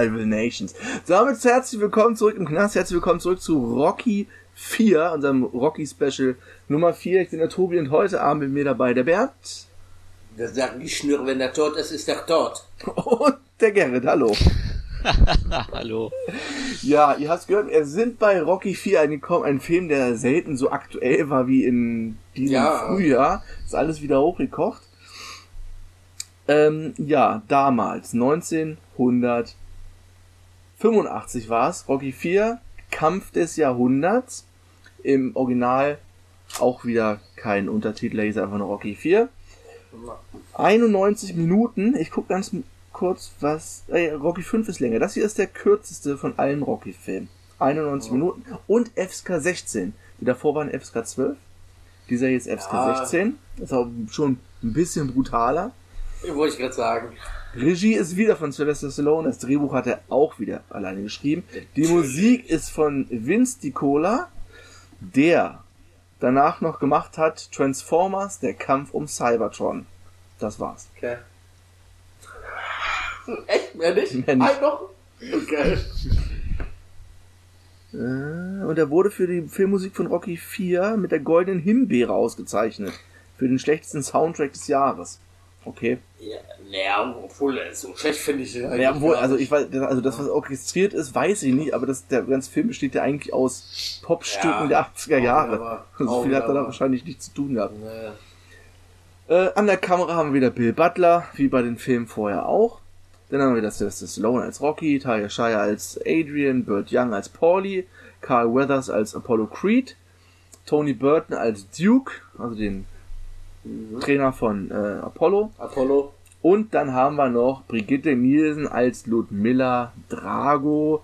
Rival Nations. Damit herzlich willkommen zurück im Knast, herzlich willkommen zurück zu Rocky 4, unserem Rocky Special Nummer 4. Ich bin der Tobi und heute Abend mit mir dabei der Bernd Da sagen die Schnürre, wenn er tot ist, ist er tot. und der Gerrit. Hallo. Hallo. Ja, ihr habt gehört, wir sind bei Rocky 4 angekommen, ein Film, der selten so aktuell war wie in diesem Ja. Frühjahr. Ist alles wieder hochgekocht. Ähm, ja, damals, 1985 war es, Rocky 4, Kampf des Jahrhunderts. Im Original auch wieder kein Untertitel, hier ist einfach nur Rocky 4. 91 Minuten, ich guck ganz kurz, was. Äh, Rocky 5 ist länger. Das hier ist der kürzeste von allen Rocky-Filmen. 91 Minuten und FSK 16. Die davor waren FSK 12. Dieser hier ist FSK Ja. 16. Ist auch schon ein bisschen brutaler. Wollte ich gerade sagen. Regie ist wieder von Sylvester Stallone. Das Drehbuch hat er auch wieder alleine geschrieben. Die Musik ist von Vince DiCola, der danach noch gemacht hat Transformers, der Kampf um Cybertron. Das war's. Okay. Echt? Mehr nicht? Mehr nicht. Ein noch? Okay. Äh, Und er wurde für die Filmmusik von Rocky 4 mit der Goldenen Himbeere ausgezeichnet. Für den schlechtesten Soundtrack des Jahres. Okay. Ja, naja, obwohl, so schlecht finde ich den eigentlich Ja, obwohl, also ich weiß, also das, was orchestriert ist, weiß ich nicht, aber das, der ganze Film besteht ja eigentlich aus Popstücken Ja, der 80er Jahre. so viel hat er da wahrscheinlich nichts zu tun gehabt. Nee. Äh, an der Kamera haben wir wieder Bill Butler, wie bei den Filmen vorher auch. Dann haben wir das Sylvester Stallone als Rocky, Talia Shire als Adrian, Burt Young als Paulie, Carl Weathers als Apollo Creed, Tony Burton als Duke, also den Trainer von äh, Apollo. Apollo. Und dann haben wir noch Brigitte Nielsen als Ludmilla Drago.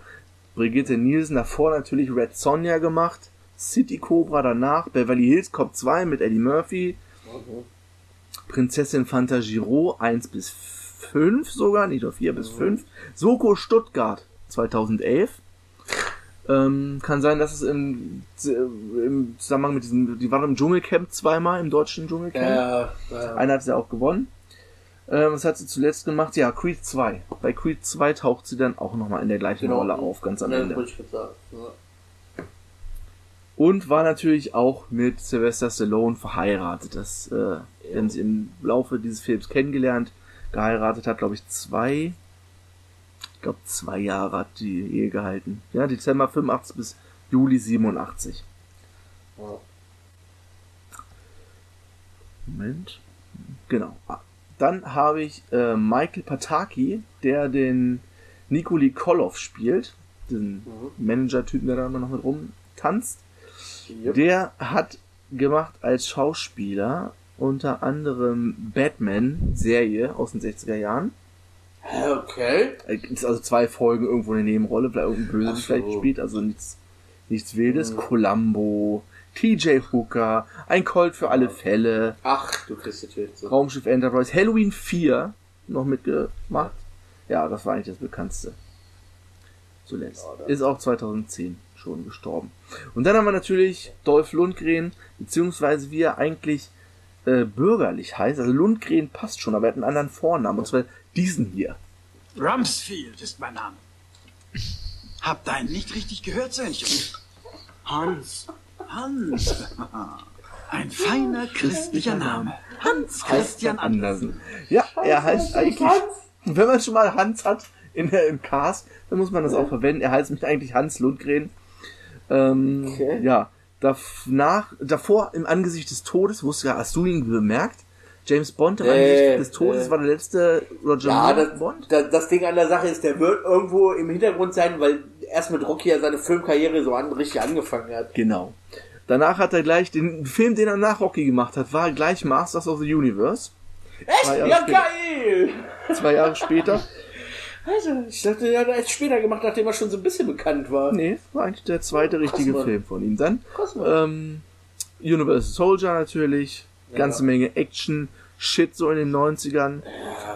Brigitte Nielsen davor natürlich Red Sonja gemacht. City Cobra danach. Beverly Hills Cop 2 mit Eddie Murphy. Prinzessin Fantagiro 1 bis 5 sogar, nicht nur 4 bis 5. Soko Stuttgart 2011. Ähm, kann sein, dass es im, im Zusammenhang mit diesem, die waren im Dschungelcamp zweimal, im deutschen Dschungelcamp. Ja, ja. Einer hat sie auch gewonnen. Ähm, was hat sie zuletzt gemacht? Ja, Creed 2. Bei Creed 2 taucht sie dann auch nochmal in der gleichen Genau. Rolle auf, ganz am Ja, Ende. Ja. Und war natürlich auch mit Sylvester Stallone verheiratet. Das äh, haben sie im Laufe dieses Films kennengelernt. Geheiratet hat, glaube ich, zwei, glaube, zwei Jahre hat die Ehe gehalten. Ja, Dezember 85 bis Juli 87. Ja. Moment. Genau. Dann habe ich äh, Michael Pataki, der den Nikoli Koloff spielt. Diesen Manager-Typen, der da immer noch mit rumtanzt. Yep. Der hat gemacht als Schauspieler unter anderem Batman-Serie aus den 60er Jahren. Okay. Äh, Ist also zwei Folgen irgendwo eine Nebenrolle, vielleicht irgendein Böse Ach so. vielleicht spielt, also nichts, nichts Wildes. Columbo, TJ Hooker, ein Colt für alle Fälle, Ach, du kriegst natürlich so. Raumschiff Enterprise, Halloween 4 noch mitgemacht. Ja, das war eigentlich das bekannteste. Zuletzt. Ja, Ist auch 2010 schon gestorben. Und dann haben wir natürlich Dolph Lundgren, beziehungsweise wie er eigentlich äh, bürgerlich heißt. Also Lundgren passt schon, aber er hat einen anderen Vornamen, und zwar diesen hier. Rumsfield ist mein Name. Habt einen nicht richtig gehört, Söhnchen? Hans. Hans. Ein feiner christlicher Name. Hans Christian Andersen. Ja, er heißt eigentlich, wenn man schon mal Hans hat in der, im Cast, dann muss man das auch verwenden. Er heißt nämlich eigentlich Hans Lundgren. Ähm, Okay. Ja, danach, davor im Angesicht des Todes, wusste ja, hast du ihn bemerkt? James Bond im Angesicht des Todes nee. war der letzte Roger Ja, Moore das, Bond. das, das Ding an der Sache ist, der wird irgendwo im Hintergrund sein, weil erst mit Rocky ja seine Filmkarriere so an, richtig angefangen hat. Genau. Danach hat er gleich den Film, den er nach Rocky gemacht hat, war gleich Masters of the Universe. Echt? Ja, stimmt. geil! zwei Jahre später. Also, ich dachte, er hat erst später gemacht, nachdem er schon so ein bisschen bekannt war. Nee, war eigentlich der zweite richtige. Film von ihm. Dann ähm, Universal Soldier natürlich, ganze Menge Action, Shit so in den 90ern.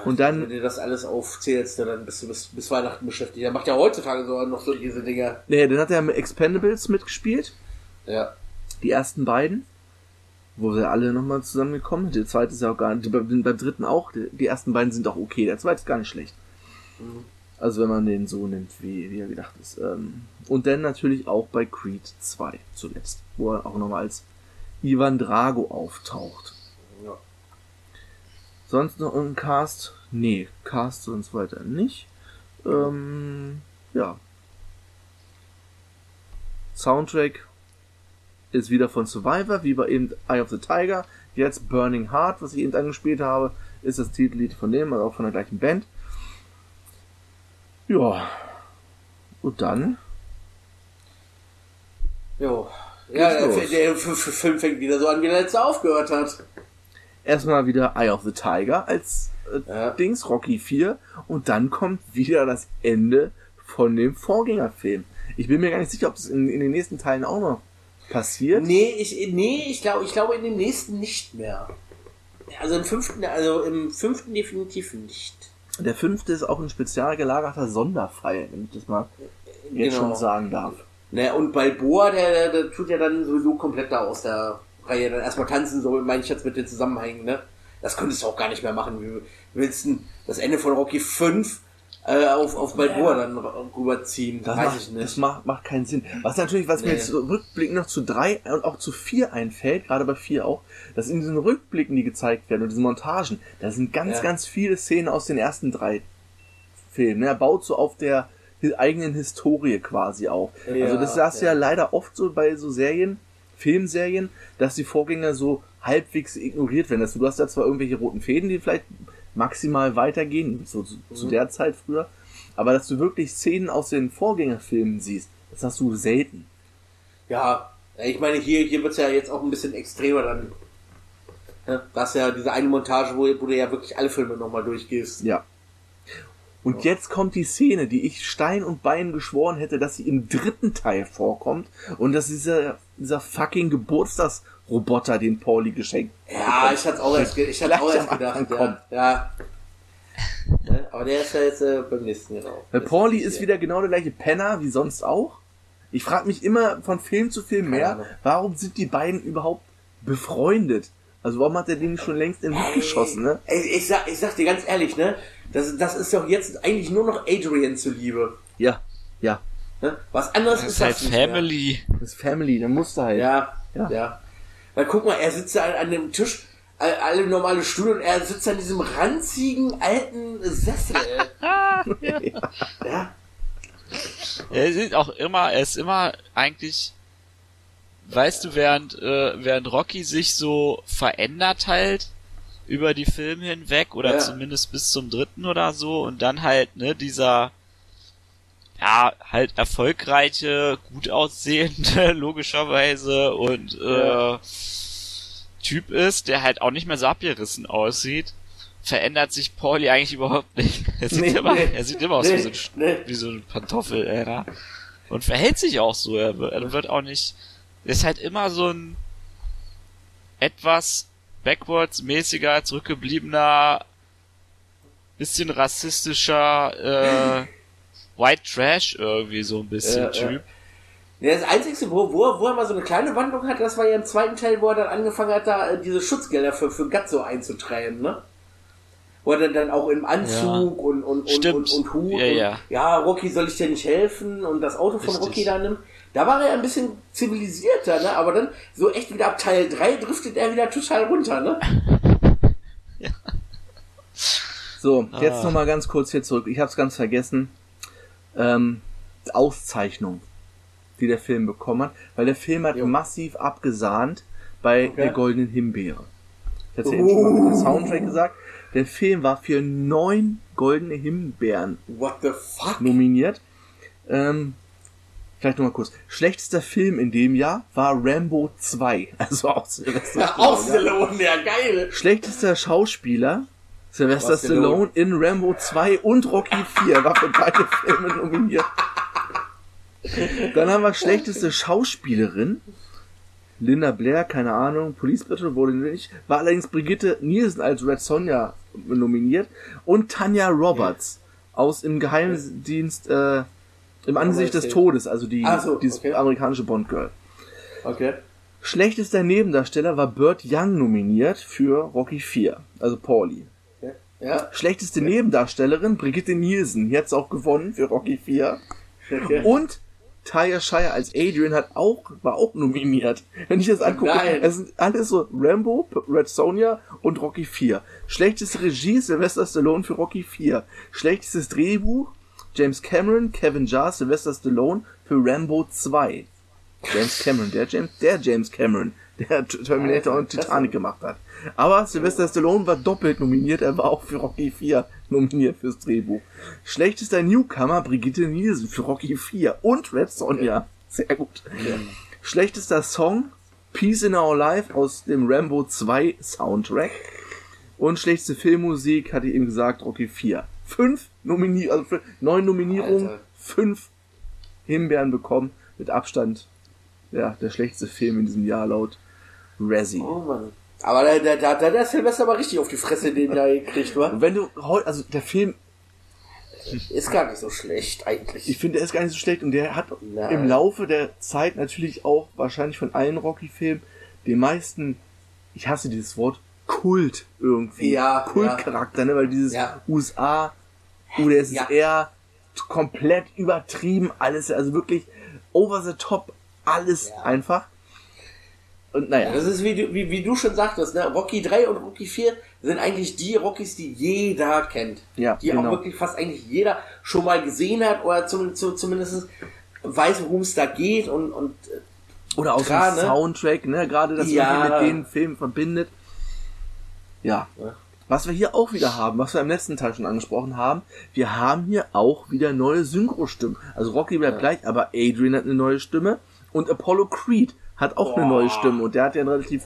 Und Wenn dann, du das alles aufzählst, dann bist du bis, bis Weihnachten beschäftigt. Er macht ja heutzutage sogar noch so diese Dinger. nee, dann hat er mit Expendables mitgespielt, Ja. die ersten beiden, wo wir alle nochmal zusammengekommen sind. Der zweite ist ja auch gar nicht, beim, beim dritten auch, die, ersten beiden sind auch okay, der zweite ist gar nicht schlecht. Also wenn man den so nimmt, wie, wie er gedacht ist. Ähm, und dann natürlich auch bei Creed 2 zuletzt, wo er auch nochmal als Ivan Drago auftaucht. Ja. Sonst noch ein Cast? Nee, Cast sonst weiter nicht. Ähm, ja. Soundtrack ist wieder von Survivor, wie bei eben Eye of the Tiger. Jetzt Burning Heart, was ich eben angespielt habe, ist das Titellied von dem, also auch von der gleichen Band. Ja. Und dann? Jo. Ja, der, der, Film fängt wieder so an, wie der letzte aufgehört hat. Erstmal wieder Eye of the Tiger als äh, Ja. Dings, Rocky 4. Und dann kommt wieder das Ende von dem Vorgängerfilm. Ich bin mir gar nicht sicher, ob es in, in den nächsten Teilen auch noch passiert. Nee, ich, nee, ich glaube, ich glaube in dem nächsten nicht mehr. Also im fünften, also im fünften definitiv nicht. Der fünfte ist auch ein spezial gelagerter Sonderfall, wenn ich das mal jetzt Genau. schon sagen darf. Naja, und Balboa, der, der, der tut ja dann sowieso komplett da aus der Reihe dann erstmal tanzen, so meine ich jetzt mit den Zusammenhängen, ne? Das könntest du auch gar nicht mehr machen. Wie willst du das Ende von Rocky 5 äh, auf, auf Balboa dann rüberziehen? Das, Weiß macht, ich das nicht. macht, macht keinen Sinn. Was natürlich, was mir Nee. jetzt rückblickend noch zu drei und auch zu vier einfällt, gerade bei vier auch, dass in diesen Rückblicken, die gezeigt werden und diesen Montagen, da sind ganz, Ja. ganz viele Szenen aus den ersten drei Filmen. ne? Er baut so auf der eigenen Historie quasi auf. Ja, also das hast du ja. ja leider oft so bei so Serien, Filmserien, dass die Vorgänger so halbwegs ignoriert werden. Also du hast ja zwar irgendwelche roten Fäden, die vielleicht maximal weitergehen, so zu, zu Mhm. der Zeit früher, aber dass du wirklich Szenen aus den Vorgängerfilmen siehst, das hast du selten. Ja, ich meine, hier, hier wird's ja jetzt auch ein bisschen extremer dann. Ne? Das ist ja diese eine Montage, wo, wo du ja wirklich alle Filme nochmal durchgehst. Ja. Und jetzt kommt die Szene, die ich Stein und Bein geschworen hätte, dass sie im dritten Teil vorkommt und dass dieser, dieser fucking Geburtstagsroboter, den Pauli geschenkt Ja, ich hatte auch erst, ich hatte auch erst gedacht, ja. ja. Aber der ist ja jetzt äh, beim nächsten genau. Weil Das Pauli ist wieder genau der gleiche Penner wie sonst auch. Ich frage mich immer von Film zu Film mehr, warum sind die beiden überhaupt befreundet? Also warum hat er den schon längst in den Hut geschossen, ne? Ey, ich, sag, ich sag dir ganz ehrlich, ne? Das, das ist doch jetzt eigentlich nur noch Adrian zuliebe. Ja, ja. Ne? Was anderes Das ist ist halt das nicht mehr. Family. Das ist Family, dann musst du halt. Ja, Ja. ja, Weil guck mal, er sitzt da an, an dem Tisch, all- alle normale Stühle und er sitzt an diesem ranzigen alten Sessel. ja. Er ist auch immer, er ist immer eigentlich, weißt du, während, äh, während Rocky sich so verändert halt über die Filme hinweg oder Ja. zumindest bis zum dritten oder so und dann halt, ne, dieser, ja, halt erfolgreiche, gut aussehende, logischerweise und, Ja. äh, Typ ist, der halt auch nicht mehr so abgerissen aussieht, verändert sich Pauli eigentlich überhaupt nicht. Er sieht, Nee, immer, nee. er sieht immer aus Nee, wie so ein nee. wie so ein Pantoffel, Alter. Und verhält sich auch so. Er wird, er wird auch nicht. Er ist halt immer so ein etwas backwards-mäßiger, zurückgebliebener, bisschen rassistischer, äh, White Trash irgendwie so ein bisschen Ja. Typ. Ja, Das Einzige, wo, wo, wo er mal so eine kleine Wandlung hat, das war ja im zweiten Teil, wo er dann angefangen hat, da äh, diese Schutzgelder für, für Gatzo einzutreiben, ne? Wo er dann, auch im Anzug Ja. und, und, und, Stimmt. und, und Hut Ja, und, ja. ja, Rocky, soll ich dir nicht helfen? Und das Auto von Richtig. Rocky da nimmt. Da war er ein bisschen zivilisierter, ne? Aber dann so echt wieder ab Teil 3 driftet er wieder total runter, ne? So, jetzt Ah. noch mal ganz kurz hier zurück. Ich habe es ganz vergessen. Ähm, Auszeichnung, die der Film bekommen hat, weil der Film hat Jo. massiv abgesahnt bei Okay. der Goldenen Himbeere. Ich hatte eben schon mal mit dem Soundtrack gesagt. Der Film war für neun goldene Himbeeren What the fuck? nominiert. Ähm, vielleicht noch mal kurz. Schlechtester Film in dem Jahr war Rambo 2. Also auch Sylvester Ja, Stallone, auch Stallone, ja, geil. Schlechtester Schauspieler Sylvester Stallone? In Rambo 2 und Rocky 4 war für beide Filme nominiert. Dann haben wir schlechteste Schauspielerin. Linda Blair, keine Ahnung, Police Battle wurde nicht, war allerdings Brigitte Nielsen als Red Sonja nominiert und Tanya Roberts aus im Geheimdienst äh, im Angesicht des. Todes, also die so, dieses okay. amerikanische Bond Girl. Okay. Schlechtester Nebendarsteller war Burt Young nominiert für Rocky 4, also Pauli. Ja. Schlechteste Nebendarstellerin Brigitte Nielsen, die hat's auch gewonnen für Rocky 4. Okay. Und Taya Shire als Adrian hat auch, war auch nominiert. Wenn ich das angucke, Nein. es sind alles so Rambo, Red Sonja und Rocky 4. Schlechteste Regie Sylvester Stallone für Rocky 4. Schlechtestes Drehbuch James Cameron, Kevin Jarre, Sylvester Stallone für Rambo 2. James Cameron, der James, der James Cameron, der Terminator und Titanic gemacht hat. Aber Sylvester Stallone war doppelt nominiert, er war auch für Rocky 4 nominiert fürs Drehbuch. Schlechtester Newcomer Brigitte Nielsen für Rocky 4 und Red Sonja. Sehr gut. Schlechtester Song Peace in Our Life aus dem Rambo 2 Soundtrack. Und schlechteste Filmmusik, hatte ich eben gesagt, Rocky 4. Fünf Nomini also neun Nominierungen, Alter. fünf Himbeeren bekommen, mit Abstand, ja, der schlechteste Film in diesem Jahr laut Razzie. Oh Mann. Aber da, da, da, da hat der Silvester aber richtig auf die Fresse den da gekriegt, wa? Und wenn du heute, also der Film, Ist gar nicht so schlecht, eigentlich. ich finde, der ist gar nicht so schlecht und der hat Nein. im Laufe der Zeit natürlich auch wahrscheinlich von allen Rocky-Filmen den meisten, ich hasse dieses Wort, Kult irgendwie. Ja, Kultcharakter, ne, weil dieses Ja. USA, UdSSR, Ja. eher komplett übertrieben alles, also wirklich over the top, alles Ja. einfach. Und naja, Das ist wie du, wie, wie du schon sagtest, ne? Rocky 3 und Rocky 4 sind eigentlich die Rockys, die jeder kennt. Ja, Die genau. auch wirklich fast eigentlich jeder schon mal gesehen hat oder zum, zu, zumindest weiß, worum es da geht und, und Oder aus Klar, dem ne? Soundtrack, ne? Gerade das Ja. mit den Filmen verbindet. Ja. Ja. Was wir hier auch wieder haben, was wir im letzten Teil schon angesprochen haben, wir haben hier auch wieder neue Synchrostimmen. Also Rocky bleibt gleich, aber Adrian hat eine neue Stimme und Apollo Creed hat auch eine Boah. neue Stimme und der hat ja einen relativ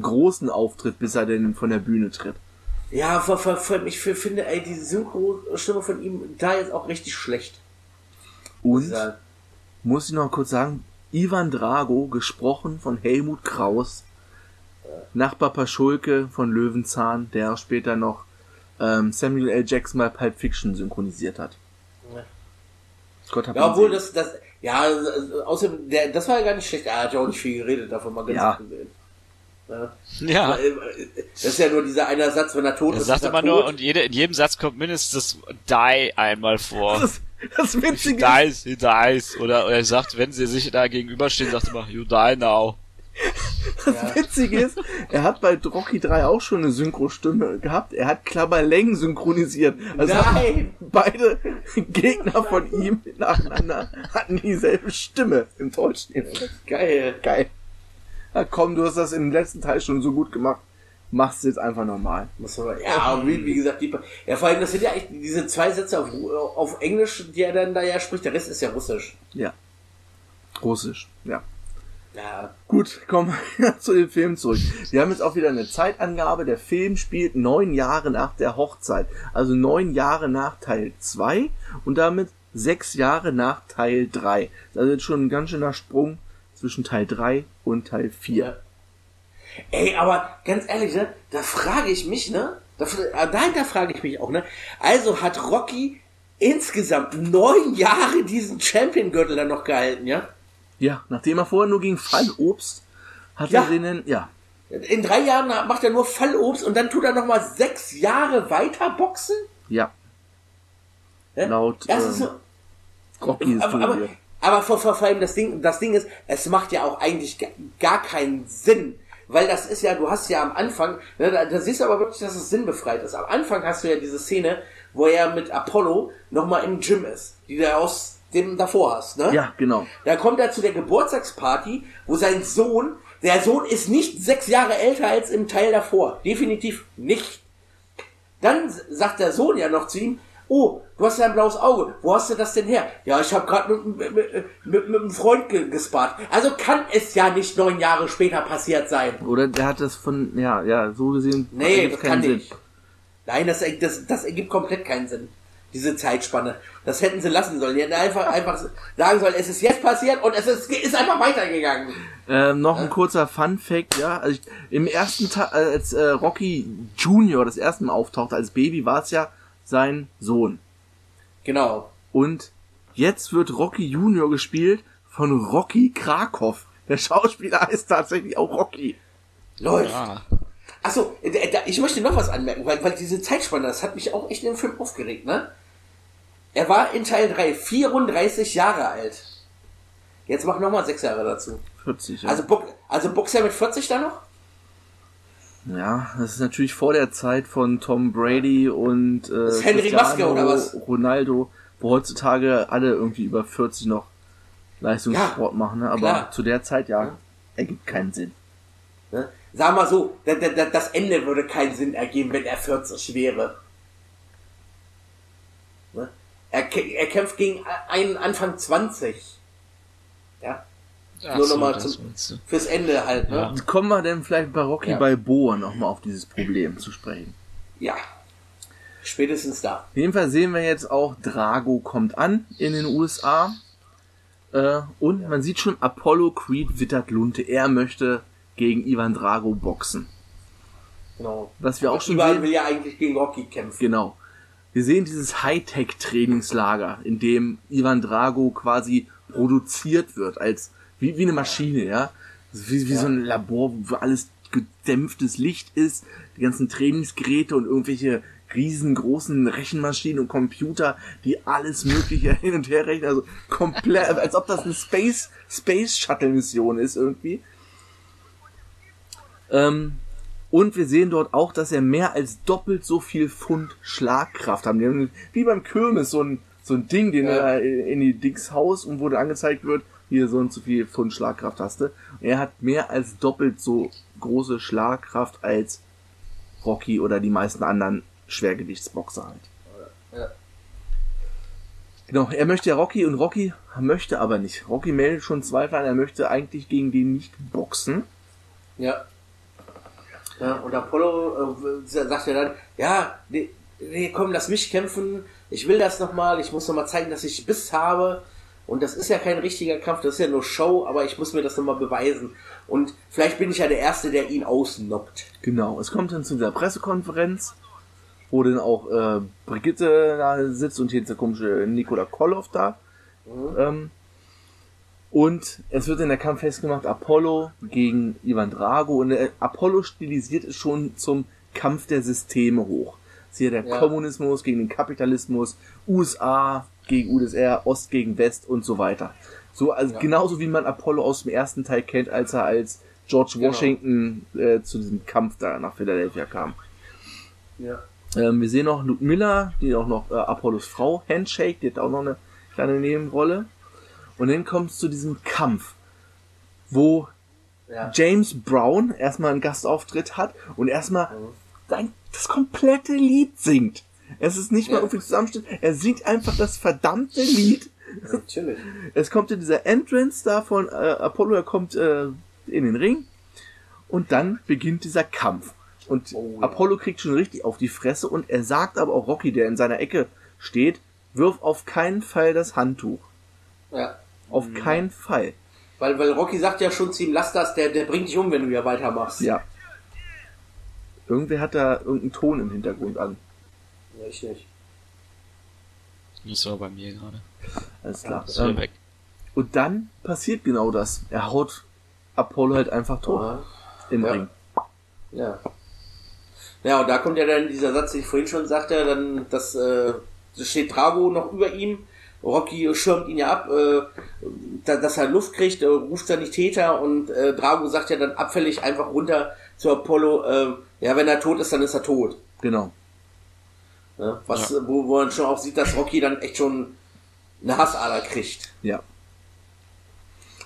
großen Auftritt, bis er denn von der Bühne tritt. ja, vor, vor, vor, ich finde, ey, diese Synchro-Stimme von ihm da jetzt auch richtig schlecht. Und Ja. muss ich noch kurz sagen, Ivan Drago, gesprochen von Helmut Kraus, Nachbar Paschulke von Löwenzahn, der später noch ähm, Samuel L. Jackson bei Pulp Fiction synchronisiert hat. Ja. Gott hab Ja, obwohl das, das, ja, äh, außerdem, der, das war ja gar nicht schlecht. Er hat ja auch nicht viel geredet, davon mal ganz Ja. abgesehen. Ja. Ja. Äh, Das ist ja nur dieser eine Satz, wenn er tot Er ist. sagt ist er immer tot. nur, und jede, in jedem Satz kommt mindestens das Die einmal vor. Das, das He Witzige ist, dies, he dies. Oder, oder er sagt, wenn sie sich da gegenüberstehen, sagt er immer, you die now. das Witzige ist, er hat bei Rocky 3 auch schon eine Synchrostimme gehabt. Er hat Klabberleng synchronisiert. Also Nein! beide Gegner von ihm nacheinander hatten dieselbe Stimme im Deutschen. Geil. Geil. Na komm, du hast das im letzten Teil schon so gut gemacht. Machst du jetzt einfach normal. Ja, wie, wie gesagt, die, ja, vor allem, das sind ja echt diese zwei Sätze auf, auf Englisch, die er dann da ja spricht, der Rest ist ja Russisch. Ja. Russisch, ja. Ja. Gut, kommen wir zu dem Film zurück. Wir haben jetzt auch wieder eine Zeitangabe. Der Film spielt neun Jahre nach der Hochzeit. Also neun Jahre nach Teil 2 und damit sechs Jahre nach Teil 3. Das ist also jetzt schon ein ganz schöner Sprung zwischen Teil 3 und Teil 4. Ja. Ey, aber ganz ehrlich, ne, da frage ich mich, ne, da, äh, dahinter frage ich mich auch, ne, also hat Rocky insgesamt neun Jahre diesen Champion-Gürtel dann noch gehalten, ja? Ja, nachdem er vorher nur gegen Fallobst hat Ja. er den, ja, In drei Jahren macht er nur Fallobst und dann tut er noch mal sechs Jahre weiter boxen? ja, Ne? Laut, Das ist ähm, so, Rocky ist aber, aber, aber vor, vor, vor allem das Ding, das Ding ist, es macht ja auch eigentlich ga- gar keinen Sinn. Weil das ist ja, du hast ja am Anfang, ne, da, da siehst du aber wirklich, dass es sinnbefreit ist. Am Anfang hast du ja diese Szene, wo er mit Apollo nochmal im Gym ist, die du aus dem davor hast, ne? Ja, genau. Da kommt er zu der Geburtstagsparty, wo sein Sohn, der Sohn ist nicht sechs Jahre älter als im Teil davor. Definitiv nicht. Dann sagt der Sohn ja noch zu ihm, oh, du hast ja ein blaues Auge, wo hast du das denn her? Ja, ich habe gerade mit, mit, mit, mit, einem Freund ge gespart. Also kann es ja nicht neun Jahre später passiert sein. Oder der hat das von, ja, ja, so gesehen. Nee, das kann nicht. Nein, das, das, das ergibt komplett keinen Sinn. Diese Zeitspanne. Das hätten sie lassen sollen. Die hätten einfach, einfach sagen sollen, es ist jetzt passiert und es ist, ist einfach weitergegangen. Ähm, noch ein kurzer Fun Fact, ja. Also ich, Im ersten Teil, als äh, Rocky Junior das erste Mal auftauchte als Baby, war es ja sein Sohn. Genau. Und jetzt wird Rocky Junior gespielt von Rocky Krakow. Der Schauspieler heißt tatsächlich auch Rocky. Läuft. Ja. Achso, äh, ich möchte noch was anmerken, weil, weil diese Zeitspanne, das hat mich auch echt im Film aufgeregt, ne? Er war in Teil 3 34 Jahre alt. Jetzt mach nochmal 6 Jahre dazu. 40, ja. Also, Box, also boxt er mit 40 da noch? ja, das ist natürlich vor der Zeit von Tom Brady und äh, ist Henry Maske, oder was? Ronaldo, wo heutzutage alle irgendwie über 40 noch Leistungssport Ja, machen. Ne? Aber klar. zu der Zeit, ja, Ja. ergibt keinen Sinn. Ne? Sag mal so, da- da- da- das Ende würde keinen Sinn ergeben, wenn er 40 wäre. Er, er kämpft gegen einen Anfang 20. Ja, Ach Nur so, noch mal das zum- meinst du. fürs Ende halt, ne? Ja. Kommen wir denn vielleicht bei Rocky Ja. Balboa nochmal auf dieses Problem zu sprechen. Ja. Spätestens da. Auf jeden Fall sehen wir jetzt auch, Drago kommt an in den USA. Äh, und man sieht schon, Apollo Creed wittert Lunte. Er möchte gegen Ivan Drago boxen. Genau. Was wir auch schon Ivan sehen. will ja eigentlich gegen Rocky kämpfen. Genau. Wir sehen dieses Hightech-Trainingslager, in dem Ivan Drago quasi produziert wird, als wie, wie eine Maschine, ja. Also Wie, wie so ein Labor, wo alles gedämpftes Licht ist, die ganzen Trainingsgeräte und irgendwelche riesengroßen Rechenmaschinen und Computer, die alles Mögliche hin und her rechnen. Also komplett, als ob das eine Space, Space Shuttle Mission ist irgendwie. Ähm, und wir sehen dort auch, dass er mehr als doppelt so viel Pfund Schlagkraft hat. Die haben Wie beim Kirmes so ein, so ein Ding, den Ja. er in die Dings Haus und wo dann angezeigt wird, hier so und so viel Pfund Schlagkraft hast du. Er hat mehr als doppelt so große Schlagkraft als Rocky oder die meisten anderen Schwergewichtsboxer halt. Ja. Genau, er möchte ja Rocky und Rocky möchte aber nicht. Rocky meldet schon Zweifel an, er möchte eigentlich gegen den nicht boxen. Ja. Ja und Apollo äh, sagt ja dann, ja, nee, nee, komm, lass mich kämpfen. Ich will das nochmal. Ich muss nochmal zeigen, dass ich Biss habe. Und das ist ja kein richtiger Kampf, das ist ja nur Show, aber ich muss mir das nochmal beweisen. Und vielleicht bin ich ja der Erste, der ihn ausnockt. Genau, es kommt dann zu dieser Pressekonferenz, wo dann auch äh, Brigitte da sitzt und hier dieser komische Nikola Koloff da. Ähm, und es wird in der Kampf festgemacht, Apollo gegen Ivan Drago. Und äh, Apollo stilisiert es schon zum Kampf der Systeme hoch. Hier der Ja. Kommunismus gegen den Kapitalismus, USA gegen UdSR, Ost gegen West und so weiter. So, also Ja. genauso wie man Apollo aus dem ersten Teil kennt, als er als George Genau. Washington äh, zu diesem Kampf da nach Philadelphia kam. Ja. Ähm, wir sehen noch Luke Miller, die auch noch äh, Apollos Frau, Handshake, die hat auch noch eine kleine Nebenrolle. Und dann kommt es zu diesem Kampf, wo Ja. James Brown erstmal einen Gastauftritt hat und erstmal sein, das komplette Lied singt. Es ist nicht mal Ja. irgendwie Zusammenschnitt, er singt einfach das verdammte Lied. Natürlich. Es kommt in dieser Entrance da von äh, Apollo, er kommt äh, in den Ring und dann beginnt dieser Kampf. Und Oh. Apollo kriegt schon richtig auf die Fresse und er sagt aber auch Rocky, der in seiner Ecke steht, wirf auf keinen Fall das Handtuch. Ja. Auf Mhm. keinen Fall. Weil, weil Rocky sagt ja schon zu ihm, lass das, der, der bringt dich um, wenn du hier weitermachst. Ja. Irgendwer hat da irgendeinen Ton im Hintergrund an. Richtig. Das war bei mir gerade. Alles klar. Wieder Ähm, weg. und dann passiert genau das. Er haut Apollo halt einfach tot Ja. im Ja. Ring. Ja. Ja, und da kommt ja dann dieser Satz, den ich vorhin schon sagte, dann, dass, äh, steht Drago noch über ihm, Rocky schirmt ihn ja ab, äh, da, dass er Luft kriegt, äh, ruft er nicht Täter und äh, Drago sagt ja dann abfällig einfach runter zu Apollo, äh, ja, wenn er tot ist, dann ist er tot. Genau. Ne? Was, äh, wo, wo man schon auch sieht, dass Rocky dann echt schon eine Hassader kriegt. Ja.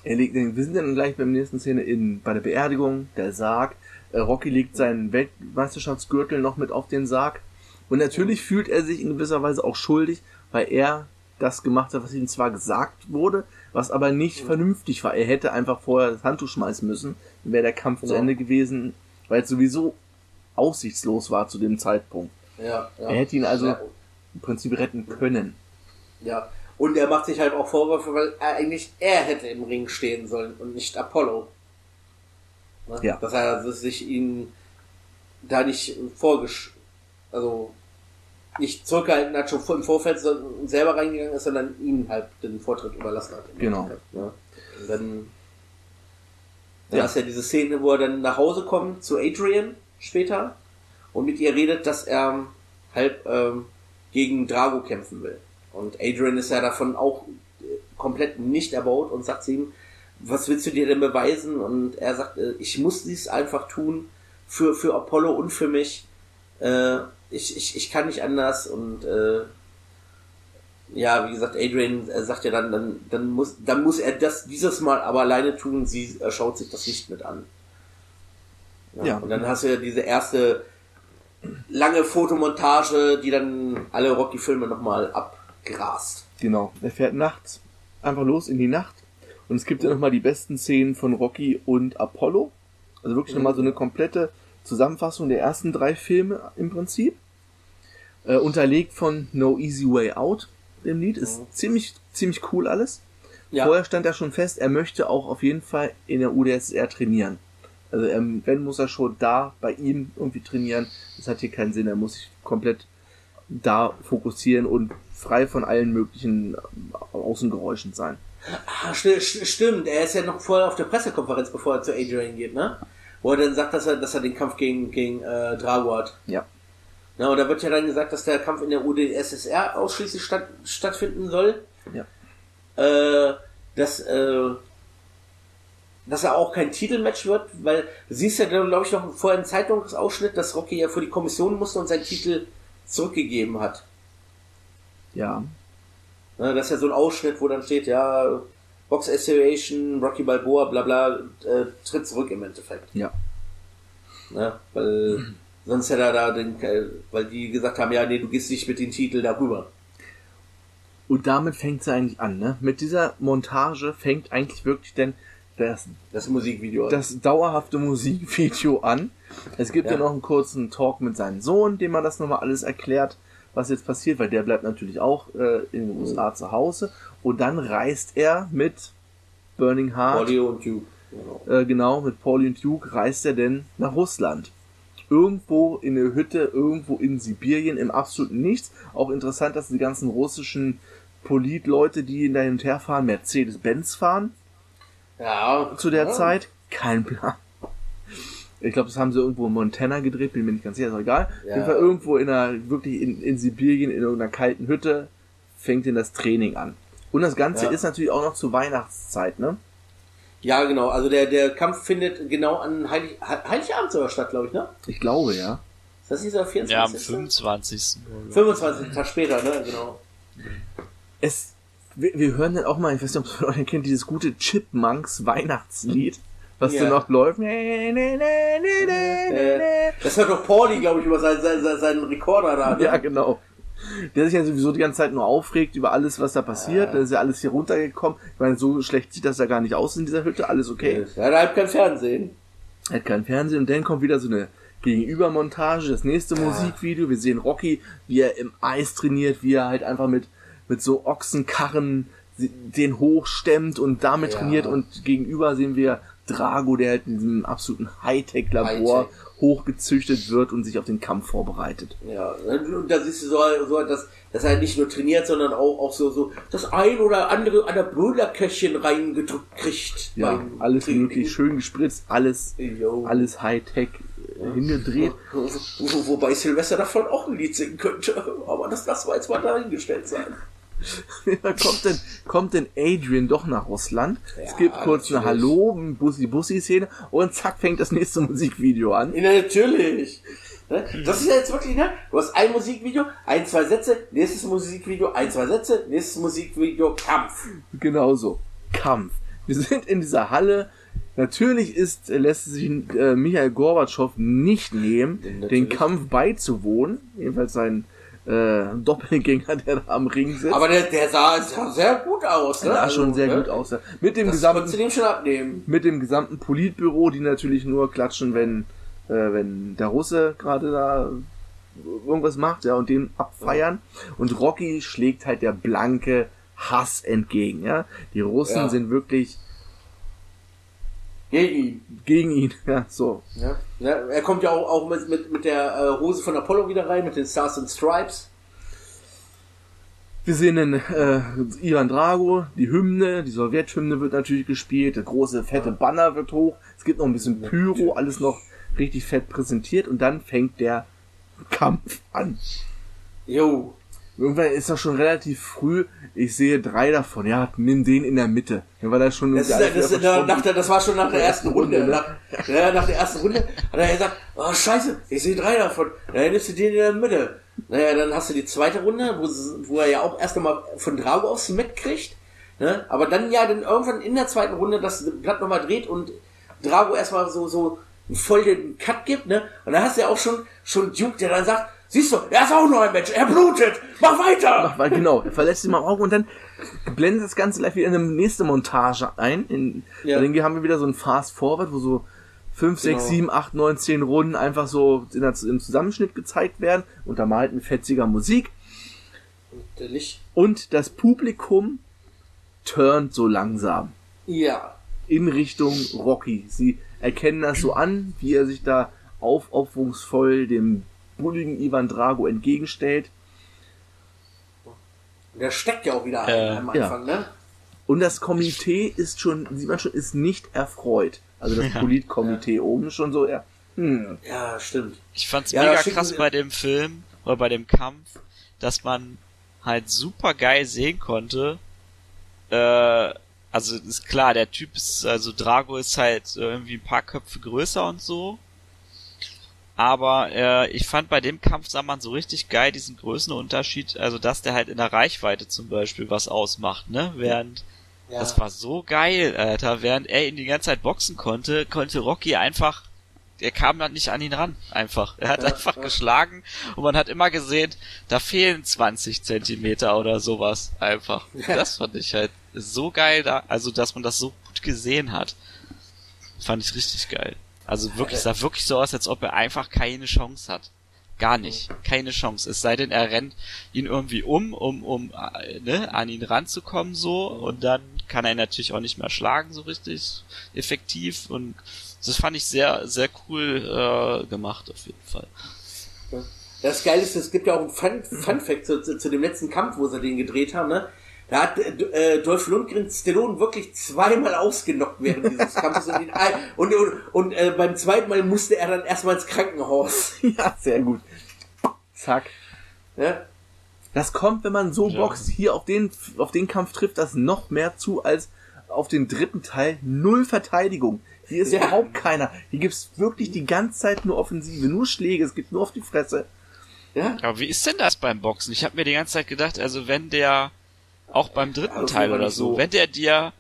Er legt, wir sind dann gleich beim nächsten Szene in, bei der Beerdigung, der Sarg. Äh, Rocky legt seinen Weltmeisterschaftsgürtel noch mit auf den Sarg. Und natürlich fühlt er sich in gewisser Weise auch schuldig, weil er das gemacht hat, was ihm zwar gesagt wurde, was aber nicht vernünftig war. Er hätte einfach vorher das Handtuch schmeißen müssen, dann wäre der Kampf zu Genau. Ende gewesen, weil es sowieso aussichtslos war zu dem Zeitpunkt. Ja, ja. Er hätte ihn also Ja, im Prinzip retten können. ja. Und er macht sich halt auch Vorwürfe, weil er eigentlich er hätte im Ring stehen sollen und nicht Apollo. Ne? Ja. Dass er sich ihn da nicht vorgesch... Also nicht zurückgehalten hat, schon im Vorfeld selber reingegangen ist, sondern ihm halt den Vortritt überlassen hat. Genau. Ja. Und dann, dann Ja. hast ja diese Szene, wo er dann nach Hause kommt zu Adrian später und mit ihr redet, dass er halb ähm, gegen Drago kämpfen will. Und Adrian ist ja davon auch äh, komplett nicht erbaut und sagt zu ihm, was willst du dir denn beweisen? Und er sagt, äh, ich muss dies einfach tun für, für Apollo und für mich. Äh, ich, ich, ich kann nicht anders und äh, ja, wie gesagt, Adrian sagt ja dann, dann, dann muss, dann muss er das dieses Mal aber alleine tun. Sie schaut sich das nicht mit an. Ja. Und dann hast du ja diese erste lange Fotomontage, die dann alle Rocky-Filme nochmal abgrast. Genau. Er fährt nachts einfach los in die Nacht. Und es gibt ja nochmal die besten Szenen von Rocky und Apollo. Also wirklich nochmal so eine komplette Zusammenfassung der ersten drei Filme im Prinzip. Äh, unterlegt von No Easy Way Out, dem Lied. Ist ziemlich, ziemlich cool alles. Ja. Vorher stand ja schon fest, er möchte auch auf jeden Fall in der UdSSR trainieren. Also ähm, wenn muss er schon da bei ihm irgendwie trainieren. Das hat hier keinen Sinn. Er muss sich komplett da fokussieren und frei von allen möglichen ähm, Außengeräuschen sein. Ah, sti- stimmt, er ist ja noch vorher auf der Pressekonferenz, bevor er zu Adrian geht, ne? Wo er dann sagt, dass er, dass er den Kampf gegen, gegen äh, Drago hat. Ja. Na, und da wird ja dann gesagt, dass der Kampf in der UdSSR ausschließlich statt, stattfinden soll. Ja. Äh, dass, äh, dass er auch kein Titelmatch wird, weil du siehst ja, glaube ich, noch vorher einen Zeitungsausschnitt, dass Rocky ja vor die Kommission musste und seinen Titel zurückgegeben hat. Ja. Ne, das ist ja so ein Ausschnitt, wo dann steht, ja, Box Association, Rocky Balboa, bla bla, äh, tritt zurück im Endeffekt. Ja. Ne, weil sonst hätte er da den, äh, weil die gesagt haben, ja, nee, du gehst nicht mit dem Titel darüber. Und damit fängt es eigentlich an, ne? Mit dieser Montage fängt eigentlich wirklich denn das, Das Musikvideo. das dauerhafte Musikvideo an. Es gibt ja. Ja. noch einen kurzen Talk mit seinem Sohn, dem man das nochmal alles erklärt, was jetzt passiert, weil der bleibt natürlich auch äh, in den USA zu Hause. Und dann reist er mit Burning Heart, Audio und Duke. Genau. äh, genau, mit Pauli und Duke reist er denn nach Russland. Irgendwo in der Hütte, irgendwo in Sibirien, im absoluten Nichts. Auch interessant, dass die ganzen russischen Politleute, die da hin und her fahren, Mercedes-Benz fahren Ja. zu der ja. Zeit. Kein Plan. Ich glaube, das haben sie irgendwo in Montana gedreht, bin mir nicht ganz sicher, ist auch egal. Auf jeden Ja. Fall irgendwo in einer, wirklich in, in Sibirien, in irgendeiner kalten Hütte, fängt denn das Training an. Und das Ganze Ja. ist natürlich auch noch zur Weihnachtszeit, ne? Ja, genau. Also der, der Kampf findet genau an Heilig, He- Heiligabend sogar statt, glaube ich, ne? Ich glaube, ja. Ist das nicht so der 24. Ja, am 25. 25. Tag später, ne? Genau. Es, wir, wir hören dann auch mal, ich weiß nicht, ob es von euch kennt, dieses gute Chipmunks Weihnachtslied, was Ja. dann noch läuft. Nee, nee, nee, nee, nee, nee, Äh, nee. das hört doch Pauli, glaube ich, über seinen, seinen, seinen Rekorder da. Ne? Ja, genau. Der sich ja sowieso die ganze Zeit nur aufregt über alles, was da passiert. Da ist ja alles hier runtergekommen. Ich meine, so schlecht sieht das ja gar nicht aus in dieser Hütte. Alles okay. Ja, da hat kein Fernsehen. Er hat kein Fernsehen und dann kommt wieder so eine Gegenübermontage, das nächste Musikvideo. Wir sehen Rocky, wie er im Eis trainiert, wie er halt einfach mit, mit so Ochsenkarren den hochstemmt und damit Ja. trainiert und gegenüber sehen wir Drago, der halt in diesem absoluten Hightech-Labor Hightech. Hochgezüchtet wird und sich auf den Kampf vorbereitet. Ja, und da siehst du so, so dass, dass er nicht nur trainiert, sondern auch, auch so, so das ein oder andere an der Brüllerköchchen reingedrückt kriegt. Ja, alles Training. möglich, schön gespritzt, alles, Jo. alles Hightech äh, hingedreht. Wo, wo, wobei Silvester davon auch ein Lied singen könnte. Aber das lassen wir jetzt mal dahingestellt sein. Da kommt denn, kommt denn Adrian doch nach Russland. es Ja, gibt kurz eine natürlich. Hallo, ein Bussi-Bussi-Szene und zack fängt das nächste Musikvideo an. Ja, natürlich. Ne? Das ist ja jetzt wirklich, ne? Du hast ein Musikvideo, ein, zwei Sätze, nächstes Musikvideo, ein, zwei Sätze, nächstes Musikvideo, Kampf. Genauso. Kampf. Wir sind in dieser Halle. Natürlich ist, äh, lässt sich äh, Michael Gorbatschow nicht nehmen, Natürlich. den Kampf beizuwohnen. Jedenfalls sein äh, Doppelgänger, der da am Ring sitzt. Aber der, der sah, sah sehr gut aus, ne? sah Also, schon sehr ne? gut aus. Mit dem Das gesamten du dem schon abnehmen. mit dem gesamten Politbüro, die natürlich nur klatschen, wenn, äh, wenn der Russe gerade da irgendwas macht, ja, und den abfeiern. Und Rocky schlägt halt der blanke Hass entgegen, ja. Die Russen Ja. sind wirklich Gegen ihn. gegen ihn, ja, so. Ja. Ja, er kommt ja auch, auch mit, mit, mit der äh, Hose von Apollo wieder rein, mit den Stars and Stripes. Wir sehen den äh, Ivan Drago, die Hymne, die Sowjethymne wird natürlich gespielt, der große fette Banner wird hoch, es gibt noch ein bisschen Pyro, alles noch richtig fett präsentiert und dann fängt der Kampf an. Jo. Irgendwann ist das schon relativ früh, ich sehe drei davon, ja, nimm den in der Mitte. Dann war das schon Das, ist, das, ist, nach, der, das war schon nach der ersten Runde. Runde, ne? Nach, ja, nach der ersten Runde hat er gesagt, oh scheiße, ich sehe drei davon. Dann nimmst du den in der Mitte. Naja, dann hast du die zweite Runde, wo, wo er ja auch erst einmal von Drago aufs Met kriegt. Ne? Aber dann ja dann irgendwann in der zweiten Runde das Blatt nochmal dreht und Drago erstmal so, so einen voll den Cut gibt. Ne? Und dann hast du ja auch schon, schon Duke, der dann sagt, siehst du, er ist auch noch ein Mensch, er blutet, mach weiter! Weil genau, er verlässt ihn mal Auge und dann blendet das Ganze gleich wieder in eine nächste Montage ein. In, Ja. Dann haben wir wieder so ein Fast Forward, wo so 5, 6, Genau. 7, 8, 9, 10 Runden einfach so in der, im Zusammenschnitt gezeigt werden, untermalt mit fetziger Musik. Der Licht. Und das Publikum turnt so langsam Ja. in Richtung Rocky. Sie erkennen das so an, wie er sich da aufopferungsvoll dem bulligen Ivan Drago entgegenstellt. Der steckt ja auch wieder Äh, ein am ja. Anfang, ne? Und das Komitee ist schon, sieht man schon, ist nicht erfreut. Also das Politkomitee oben ist schon so, ja, hm, Ja, stimmt. Ich fand's Ja, mega krass bei dem Film oder bei dem Kampf, dass man halt super geil sehen konnte. Äh, also ist klar, der Typ ist, also Drago ist halt irgendwie ein paar Köpfe größer und so. Aber äh, ich fand bei dem Kampf sah man so richtig geil diesen Größenunterschied, also dass der halt in der Reichweite zum Beispiel was ausmacht, ne? Während Ja. das war so geil, Alter. Während er ihn die ganze Zeit boxen konnte, konnte Rocky einfach, er kam dann nicht an ihn ran, einfach. Er hat Ja, einfach ja. geschlagen und man hat immer gesehen, da fehlen 20 Zentimeter oder sowas, einfach. Das fand ich halt so geil da, also dass man das so gut gesehen hat. Fand ich richtig geil. Also wirklich, sah wirklich so aus, als ob er einfach keine Chance hat. Gar nicht. Keine Chance. Es sei denn, er rennt ihn irgendwie um, um, um äh, ne, an ihn ranzukommen so und dann kann er ihn natürlich auch nicht mehr schlagen so richtig effektiv und das fand ich sehr, sehr cool äh, gemacht auf jeden Fall. Das Geile ist, es gibt ja auch einen Fun, Fun Fact zu, zu, zu dem letzten Kampf, wo sie den gedreht haben, ne? Da hat äh, Dolph Lundgren Stallone wirklich zweimal ausgenockt während dieses Kampfes und, und, und, und äh, beim zweiten Mal musste er dann erstmal ins Krankenhaus. ja, sehr gut. Zack. Ne? Das kommt, wenn man so Ja. boxt. Hier auf den, auf den Kampf trifft das noch mehr zu als auf den dritten Teil. Null Verteidigung. Hier ist Ja. überhaupt keiner. Hier gibt's wirklich die ganze Zeit nur Offensive, nur Schläge, es gibt nur auf die Fresse. Ja? Aber wie ist denn das beim Boxen? Ich habe mir die ganze Zeit gedacht, also wenn der auch beim dritten das Teil oder so, so. wenn der dir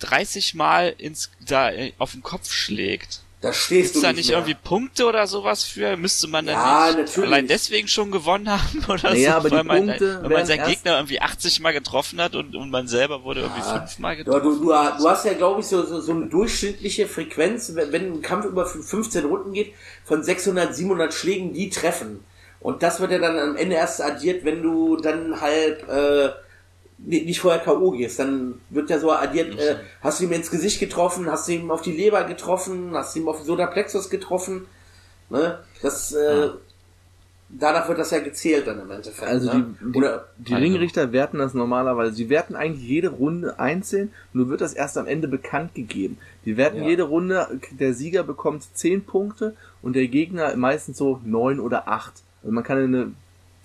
30 Mal ins da äh, auf den Kopf schlägt, Da stehst Gibt's du da nicht nicht irgendwie Punkte oder sowas für? Müsste man dann Ja, nicht natürlich. allein deswegen schon gewonnen haben oder Naja, so? aber die weil man, Punkte wenn man seinen Gegner irgendwie 80 Mal getroffen hat und, und man selber wurde irgendwie Ja. fünfmal Ja, getroffen. du, du, du hast ja, glaube ich, so, so, so eine durchschnittliche Frequenz, wenn wenn ein Kampf über 15 Runden geht, von 600, 700 Schlägen, die treffen. Und das wird ja dann am Ende erst addiert, wenn du dann halt äh, nicht vorher K.O. gehst. Dann wird ja so addiert, äh, hast du ihm ins Gesicht getroffen, hast du ihm auf die Leber getroffen, hast du ihm auf den Solarplexus getroffen. Ne? Das, äh, danach wird das ja gezählt dann im Endeffekt. Also ne? die, die, Oder, die Ringrichter werten das normalerweise. Sie werten eigentlich jede Runde einzeln, nur wird das erst am Ende bekannt gegeben. Die werten Ja. jede Runde, der Sieger bekommt 10 Punkte und der Gegner meistens so 9 oder 8. Also man kann eine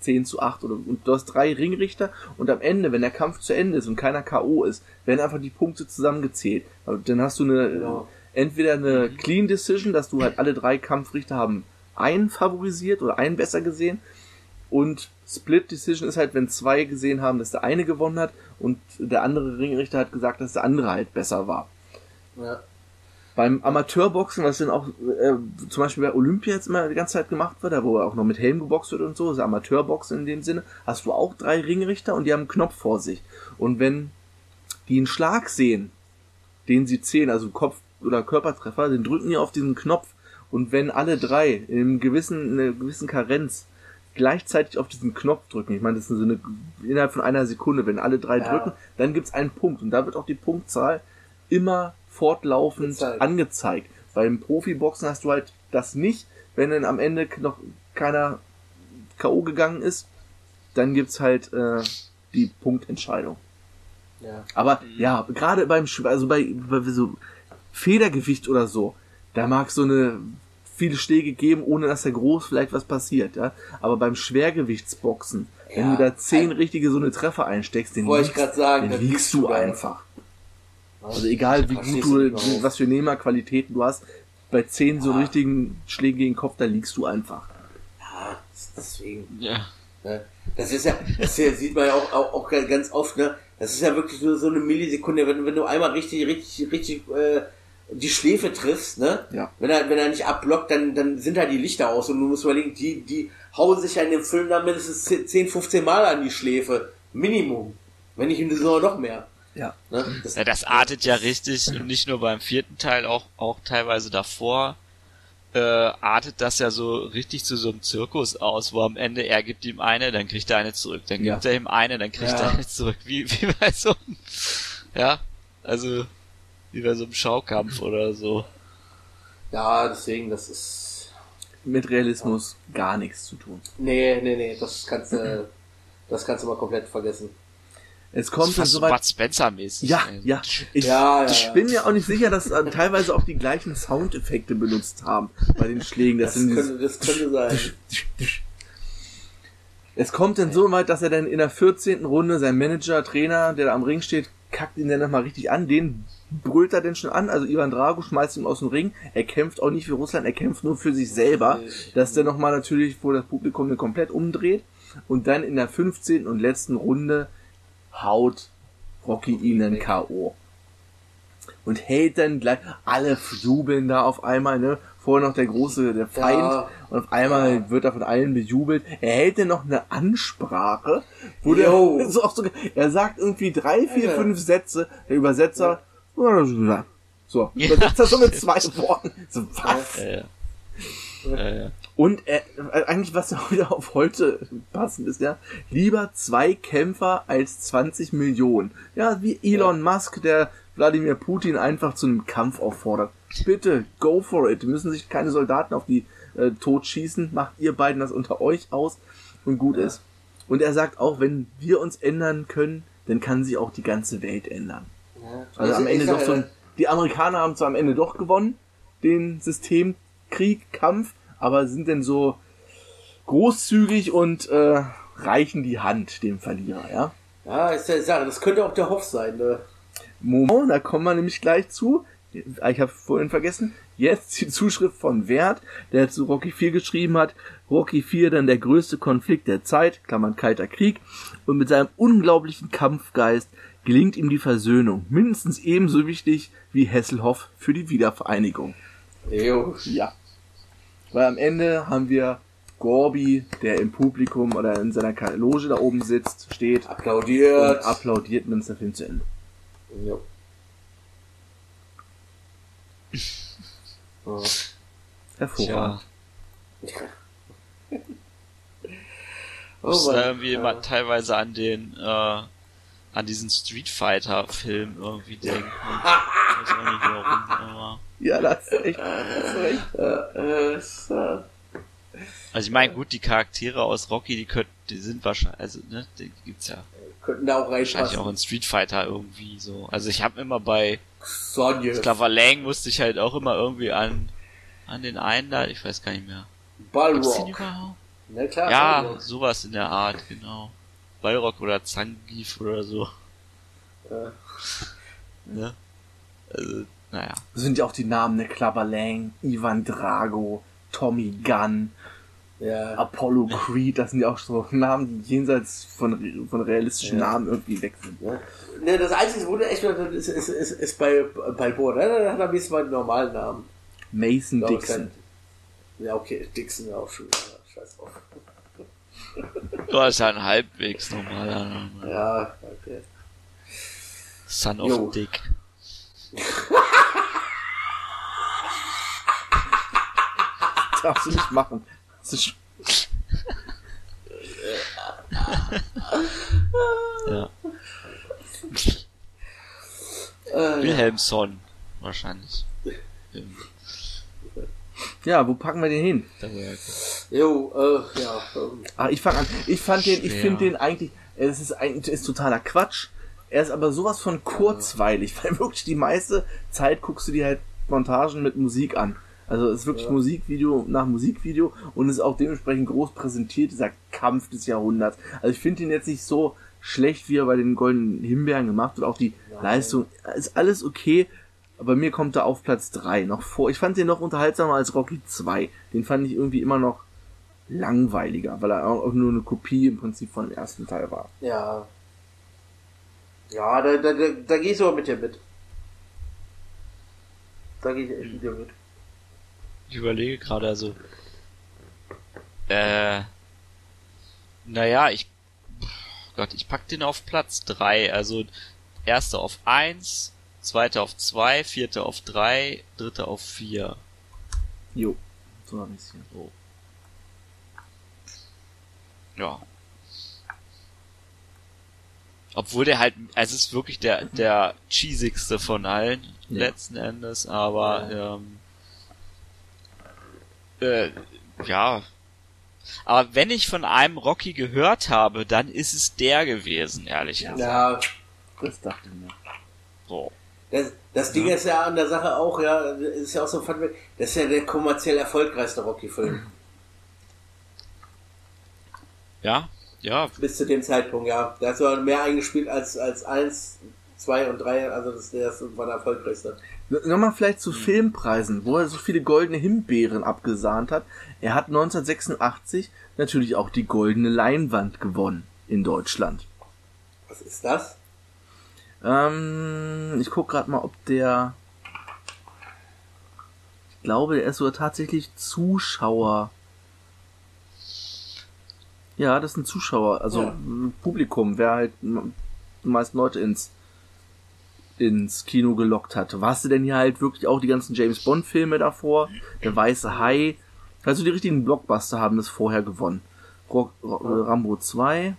10 zu 8 oder und du hast drei Ringrichter und am Ende, wenn der Kampf zu Ende ist und keiner K.O. ist, werden einfach die Punkte zusammengezählt. Also dann hast du eine Genau. entweder eine Clean Decision, dass du halt alle drei Kampfrichter haben einen favorisiert oder einen besser gesehen und Split Decision ist halt, wenn zwei gesehen haben, dass der eine gewonnen hat und der andere Ringrichter hat gesagt, dass der andere halt besser war. ja. Beim Amateurboxen, was dann auch äh, zum Beispiel bei Olympia jetzt immer die ganze Zeit gemacht wird, da wo auch noch mit Helm geboxt wird und so, ist Amateurboxen in dem Sinne, hast du auch drei Ringrichter und die haben einen Knopf vor sich. Und wenn die einen Schlag sehen, den sie zählen, also Kopf- oder Körpertreffer, dann drücken die auf diesen Knopf Und wenn alle drei in einem gewissen, in einer gewissen Karenz gleichzeitig auf diesen Knopf drücken, ich meine, das ist so eine, innerhalb von einer Sekunde, wenn alle drei Ja. drücken, dann gibt's einen Punkt. Und da wird auch die Punktzahl immer fortlaufend Gezeigt. angezeigt. Beim Profiboxen hast du halt das nicht. Wenn dann am Ende noch keiner K.O. gegangen ist, dann gibt's halt äh, die Punktentscheidung. Ja. Aber ja, gerade beim also bei, bei so Federgewicht oder so, da mag so eine viele Schläge geben, ohne dass da groß vielleicht was passiert, ja. Aber beim Schwergewichtsboxen, wenn Ja. du da zehn richtige so eine Treffer einsteckst, den liegst, sagen, den dann liegst du einfach. Also egal wie gut du was für Nehmerqualitäten du hast, bei zehn so Ja. richtigen Schlägen gegen den Kopf, da liegst du einfach. Ja, deswegen. Ja. Ne? Das ist ja, das hier sieht man ja auch, auch, auch ganz oft, ne? Das ist ja wirklich nur so eine Millisekunde, wenn, wenn du einmal richtig, richtig, richtig äh, die Schläfe triffst, ne? Ja. Wenn er, wenn er nicht abblockt, dann, dann sind da die Lichter aus und du musst überlegen, die, die hauen sich ja in dem Film dann mindestens 10, 15 Mal an die Schläfe. Minimum. Wenn nicht in der Saison noch mehr. Ja. Ne? Das, Ja, das artet ja richtig und nicht nur beim vierten Teil, auch, auch teilweise davor, äh, artet das ja so richtig zu so einem Zirkus aus, wo am Ende er gibt ihm eine, dann kriegt er eine zurück, dann gibt Ja. er ihm eine, dann kriegt Ja. er eine zurück, wie, wie bei so einem, ja, also, wie bei so einem Schaukampf oder so. ja, deswegen, das ist. Mit Realismus gar nichts zu tun. Nee, nee, nee, das kannst du, das kannst du mal komplett vergessen. Es Das kommt ist dann fast so. Bud Spencer-mäßig. Ja, ey. ja. Ich, Ja, ja, ich ja. bin mir auch nicht sicher, dass äh, teilweise auch die gleichen Soundeffekte benutzt haben bei den Schlägen. Das, Das, sind könnte, das könnte sein. es kommt dann so weit, dass er dann in der 14. Runde sein Manager, Trainer, der da am Ring steht, kackt ihn dann nochmal richtig an. Den brüllt er denn schon an. Also Ivan Drago schmeißt ihn aus dem Ring. Er kämpft auch nicht für Russland, er kämpft nur für sich selber. Dass der nochmal natürlich vor das Publikum den komplett umdreht. Und dann in der 15. und letzten Runde haut Rocky ihn dann K.O. Und hält dann gleich, alle jubeln da auf einmal, ne? Vorher noch der große, der Feind. Ja. Und auf einmal Ja. wird er von allen bejubelt. Er hält dann noch eine Ansprache, wo Jo. der, so auch so, er sagt irgendwie drei, vier, Ja. fünf Sätze. Der Übersetzer, so, übersetzt das so mit zwei Worten. So, was? Ja, ja. Ja, ja. Und er, äh, eigentlich, was ja wieder auf heute passend ist, ja, lieber zwei Kämpfer als 20 Millionen. Ja, wie Elon Musk, der Wladimir Putin einfach zu einem Kampf auffordert. Bitte, go for it. Müssen sich keine Soldaten auf die äh, Tod schießen. Macht ihr beiden das unter euch aus und gut ist. Und er sagt auch, wenn wir uns ändern können, dann kann sich auch die ganze Welt ändern. Ja. Also am Ich- Ende ich doch so ja, ein, die Amerikaner haben zwar am Ende doch gewonnen, den Systemkrieg, Kampf, aber sind denn so großzügig und äh, reichen die Hand dem Verlierer, ja? Ja, ist ja Sache. Das könnte auch der Hoff sein, ne? Moment, da kommen wir nämlich gleich zu. Ich habe vorhin vergessen. Jetzt die Zuschrift von Wert, der zu Rocky 4 geschrieben hat. Rocky 4 dann der größte Konflikt der Zeit, Klammern kalter Krieg. Und mit seinem unglaublichen Kampfgeist gelingt ihm die Versöhnung. Mindestens ebenso wichtig wie Hesselhoff für die Wiedervereinigung. Jo. Ja. Weil am Ende haben wir Gorby, der im Publikum oder in seiner Loge da oben sitzt, steht und Applaudiert. applaudiert, und dann ist der Film zu Ende. Ja. Hervorragend. Tja, Oh, muss Mann. da irgendwie Ja. immer teilweise an den, äh, an diesen Street Fighter Film irgendwie denken. Ich weiß auch nicht warum, aber. Ja, das ist echt. Das ist echt. Äh, äh, Also ich meine, gut, die Charaktere aus Rocky, die könnten, die sind wahrscheinlich, also, ne, die gibt's ja könnten da auch wahrscheinlich reinpassen. auch in Street Fighter irgendwie so. Also ich habe immer bei Sonja. Sklaver Lang musste ich halt auch immer irgendwie an, an den einen da, ich weiß gar nicht mehr. Ballrock. überhaupt? Na klar, Ja, Ballrock. sowas in der Art, genau. Ballrock oder Zangief oder so. Ja. Ne? Also, naja. Das sind ja auch die Namen, ne? Clubber Lang, Ivan Drago, Tommy Gunn, Ja. Apollo Creed, das sind ja auch so Namen, die jenseits von, von realistischen Ja. Namen irgendwie weg sind. Ja. Ne, das einzige, wo du echt ist, ist, ist, ist bei Balboa. Ne? Da hat er wenigstens mal einen normalen Namen. Mason Glaub, Dixon. kein- Ja, okay, Dixon ja auch schon. Ja, scheiß drauf. Du hast ja ein halbwegs normaler Name. Ja, okay. Son of Jo. Dick. Darfst du nicht machen. Das ist, Ja. Äh, Wilhelmsson. Wahrscheinlich. Ja, wo packen wir den hin? jo, äh, ja. Ähm, Ah, ich fange an. Ich fand den, ich Schwer. finde den eigentlich, es ist eigentlich ist totaler Quatsch. Er ist aber sowas von kurzweilig, weil wirklich die meiste Zeit guckst du dir halt Montagen mit Musik an. Also es ist wirklich Musikvideo nach Musikvideo und ist auch dementsprechend groß präsentiert, dieser Kampf des Jahrhunderts. Also ich finde ihn jetzt nicht so schlecht, wie er bei den Goldenen Himbeeren gemacht wird. Auch die Leistung ist alles okay. Aber mir kommt er auf Platz 3 noch vor. Ich fand den noch unterhaltsamer als Rocky 2. Den fand ich irgendwie immer noch langweiliger, weil er auch nur eine Kopie im Prinzip von dem ersten Teil war. ja. Ja, da, da, da, da geh ich sogar mit dir mit. Da gehe ich echt mit dir mit. Ich überlege gerade, also. Äh. Naja, ich. Gott, ich pack den auf Platz 3. Also, erster auf 1, zweiter auf 2, vierter auf 3, dritter auf 4. Jo, so ein bisschen. Ja. Obwohl der halt, also es ist wirklich der, der cheesigste von allen, Ja. letzten Endes, aber, ähm, äh, ja. Aber wenn ich von einem Rocky gehört habe, dann ist es der gewesen, ehrlich gesagt. Ja, Das dachte ich mir. So. das, das Ding ist ja an der Sache auch, ja, ist ja auch so ein Fun das ist ja der kommerziell erfolgreichste Rocky-Film. Ja, ja, Bis zu dem Zeitpunkt, ja. Der hat sogar mehr eingespielt als, als 1, 2 und 3, also das, ist- war der erfolgreichste. Nochmal vielleicht zu Filmpreisen, wo er so viele goldene Himbeeren abgesahnt hat. Er hat 1986 natürlich auch die goldene Leinwand gewonnen in Deutschland. Was ist das? Ähm, ich guck gerade mal, ob der. Ich glaube, der ist sogar tatsächlich Zuschauer. Ja, das sind Zuschauer, also Ja. Publikum, wer halt m- die meisten Leute ins ins Kino gelockt hat. Warst du denn hier halt wirklich auch die ganzen James Bond Filme davor? Der Weiße Hai. Also die richtigen Blockbuster haben das vorher gewonnen. Ro Ro Rambo 2.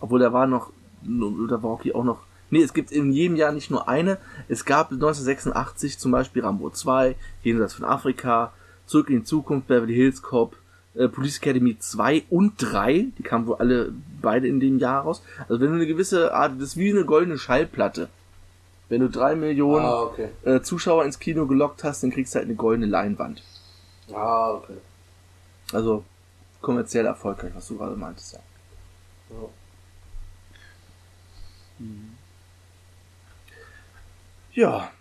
Obwohl da war noch, da war Rocky auch noch. Nee, es gibt in jedem Jahr nicht nur eine. Es gab 1986 zum Beispiel Rambo 2, Jenseits von Afrika, Zurück in die Zukunft, Beverly Hills Cop, äh, Police Academy 2 und 3. Die kamen wohl alle beide in dem Jahr raus. Also wenn du eine gewisse Art, das ist wie eine goldene Schallplatte. Wenn du drei Millionen Ah, okay. äh, Zuschauer ins Kino gelockt hast, dann kriegst du halt eine goldene Leinwand. Ah, okay. Also kommerziell erfolgreich, was du gerade meintest, ja. Ja. Ja.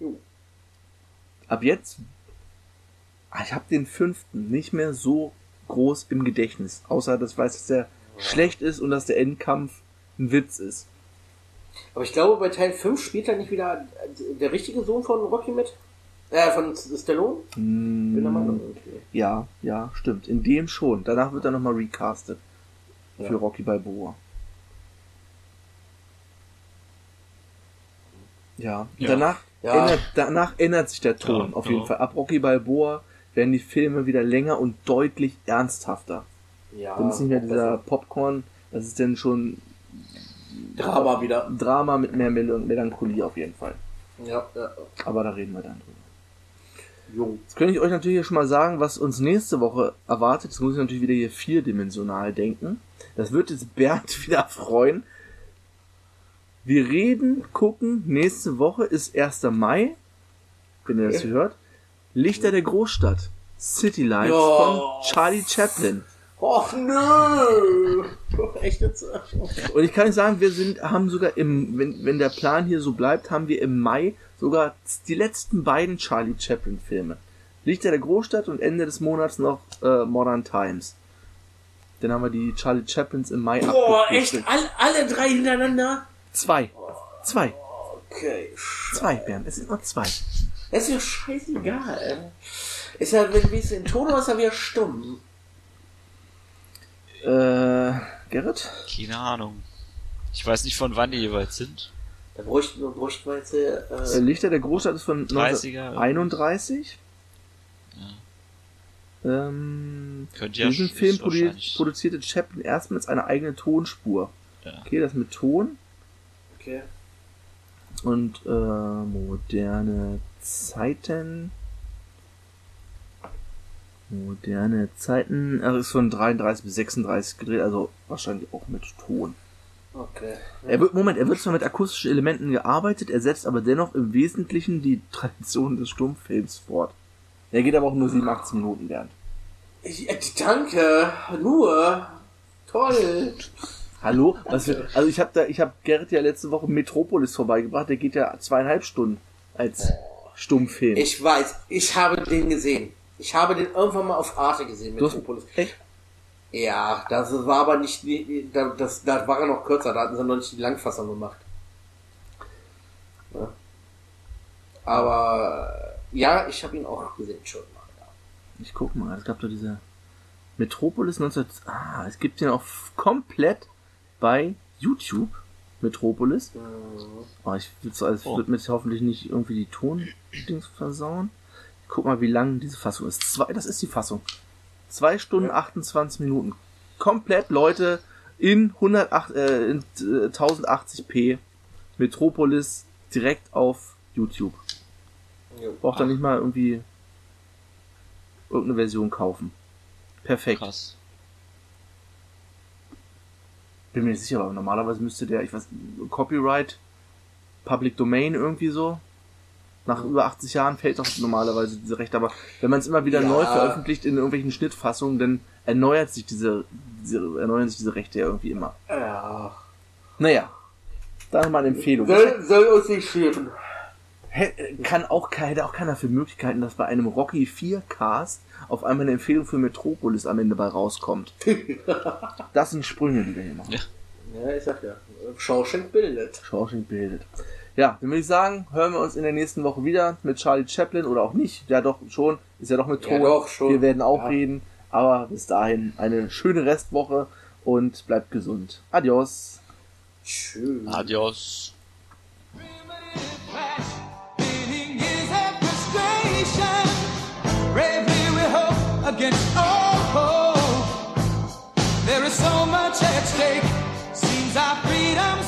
Jo. Ab jetzt. Ah, Ich habe den fünften nicht mehr so groß im Gedächtnis. Außer dass ich weiß, dass der schlecht ist und dass der Endkampf ein Witz ist. Aber ich glaube, bei Teil 5 spielt da nicht wieder der richtige Sohn von Rocky mit? Äh, von Stallone? Bin der Meinung. Okay. Ja, ja, stimmt. In dem schon. Danach wird er nochmal recastet. Für Ja. Rocky Balboa. Ja. Ja. Danach, Ja. Ändert, danach ändert sich der Ton Ja, auf jeden. Fall. Ab Rocky Balboa werden die Filme wieder länger und deutlich ernsthafter. Ja. Dann ist nicht mehr dieser besser. Popcorn, das ist dann schon Drama wieder. Drama mit mehr Mel Melancholie auf jeden Fall. Ja, ja. Aber da reden wir dann drüber. Jo. Jetzt könnte ich euch natürlich schon mal sagen, was uns nächste Woche erwartet. Jetzt muss ich natürlich wieder hier vierdimensional denken. Das wird jetzt Bernd wieder freuen. Wir reden, gucken, nächste Woche ist 1. Mai, wenn ihr das hört. Lichter der Großstadt. City Lights Ja. von Charlie Chaplin. Och nö! Echt jetzt? Und ich kann euch sagen, wir sind, haben sogar im, wenn, wenn der Plan hier so bleibt, haben wir im Mai sogar die letzten beiden Charlie Chaplin Filme. Lichter der Großstadt und Ende des Monats noch äh, Modern Times. Dann haben wir die Charlie Chaplins im Mai Boah, echt? All, alle drei hintereinander? Zwei. Zwei. Okay. Zwei, Bernd. Es sind nur zwei. Das ist ja scheißegal. Ist ja, wenn wie es in Ton ist, er wieder stumm. Äh, Gerrit? keine Ahnung. Ich weiß nicht, von wann die jeweils sind. Da bräuchten wir, bräuchten wir jetzt, Äh, äh, Lichter der Großstadt ist von 30er. 1931. Ähm, Könnt ihr diesen Film produ produzierte Chaplin erstmals eine eigene Tonspur. Ja. Okay, das mit Ton Okay. und äh, moderne Zeiten. Moderne Zeiten. Er ist von 33 bis 36 gedreht, also wahrscheinlich auch mit Ton. Okay. Er wird, Moment, er wird zwar mit akustischen Elementen gearbeitet, er setzt aber dennoch im Wesentlichen die Tradition des Stummfilms fort. Er geht aber auch nur 87 Minuten während. Ich, äh, danke. Nur. Toll. Hallo? Was für, also ich habe da, ich habe Gerrit ja letzte Woche Metropolis vorbeigebracht, der geht ja zweieinhalb Stunden als Stummfilm. Ich weiß, ich habe den gesehen. Ich habe den irgendwann mal auf Arte gesehen, Du hast- Metropolis. Echt? Ja, das war aber nicht, die- da- das, da war er noch kürzer, da hatten sie noch nicht die Langfassung gemacht. Ja. Aber, ja, ich habe ihn auch gesehen schon mal. Ja. Ich guck mal, es gab da diese Metropolis 19... Ah, es gibt den auch komplett bei YouTube. Metropolis. Oh, ich will also ich Oh. würd mit hoffentlich nicht irgendwie die Tondings versauen. Guck mal, wie lang diese Fassung ist. Zwei, das ist die Fassung. Zwei Stunden 28 Minuten. Komplett, Leute, in 108, äh, in äh, 1080p. Metropolis direkt auf YouTube. Braucht dann nicht mal irgendwie irgendeine Version kaufen. Perfekt. Krass. Bin mir nicht sicher, aber normalerweise müsste der, ich weiß, Copyright, Public Domain irgendwie so. Nach über 80 Jahren fällt doch normalerweise diese Rechte, aber wenn man es immer wieder Ja. neu veröffentlicht in irgendwelchen Schnittfassungen, dann erneuert sich diese, diese erneuern sich diese Rechte ja irgendwie immer. Ja. Naja, dann mal eine Empfehlung. Soll, soll uns nicht scheren. Kann auch, hätte auch keiner für Möglichkeiten, dass bei einem Rocky 4 Cast auf einmal eine Empfehlung für Metropolis am Ende bei rauskommt. Das sind Sprünge, die wir hier machen. Ja, ich sag ja. Shawshank bildet. Shawshank bildet. Ja, dann würde ich sagen, hören wir uns in der nächsten Woche wieder mit Charlie Chaplin oder auch nicht. Ja, doch schon. Ist ja doch mit Ja, Ton. doch, schon. Wir werden auch Ja. reden. Aber bis dahin eine schöne Restwoche und bleibt gesund. Adios. Tschüss. Adios. Against all hope. There is so much at stake. Seems I feel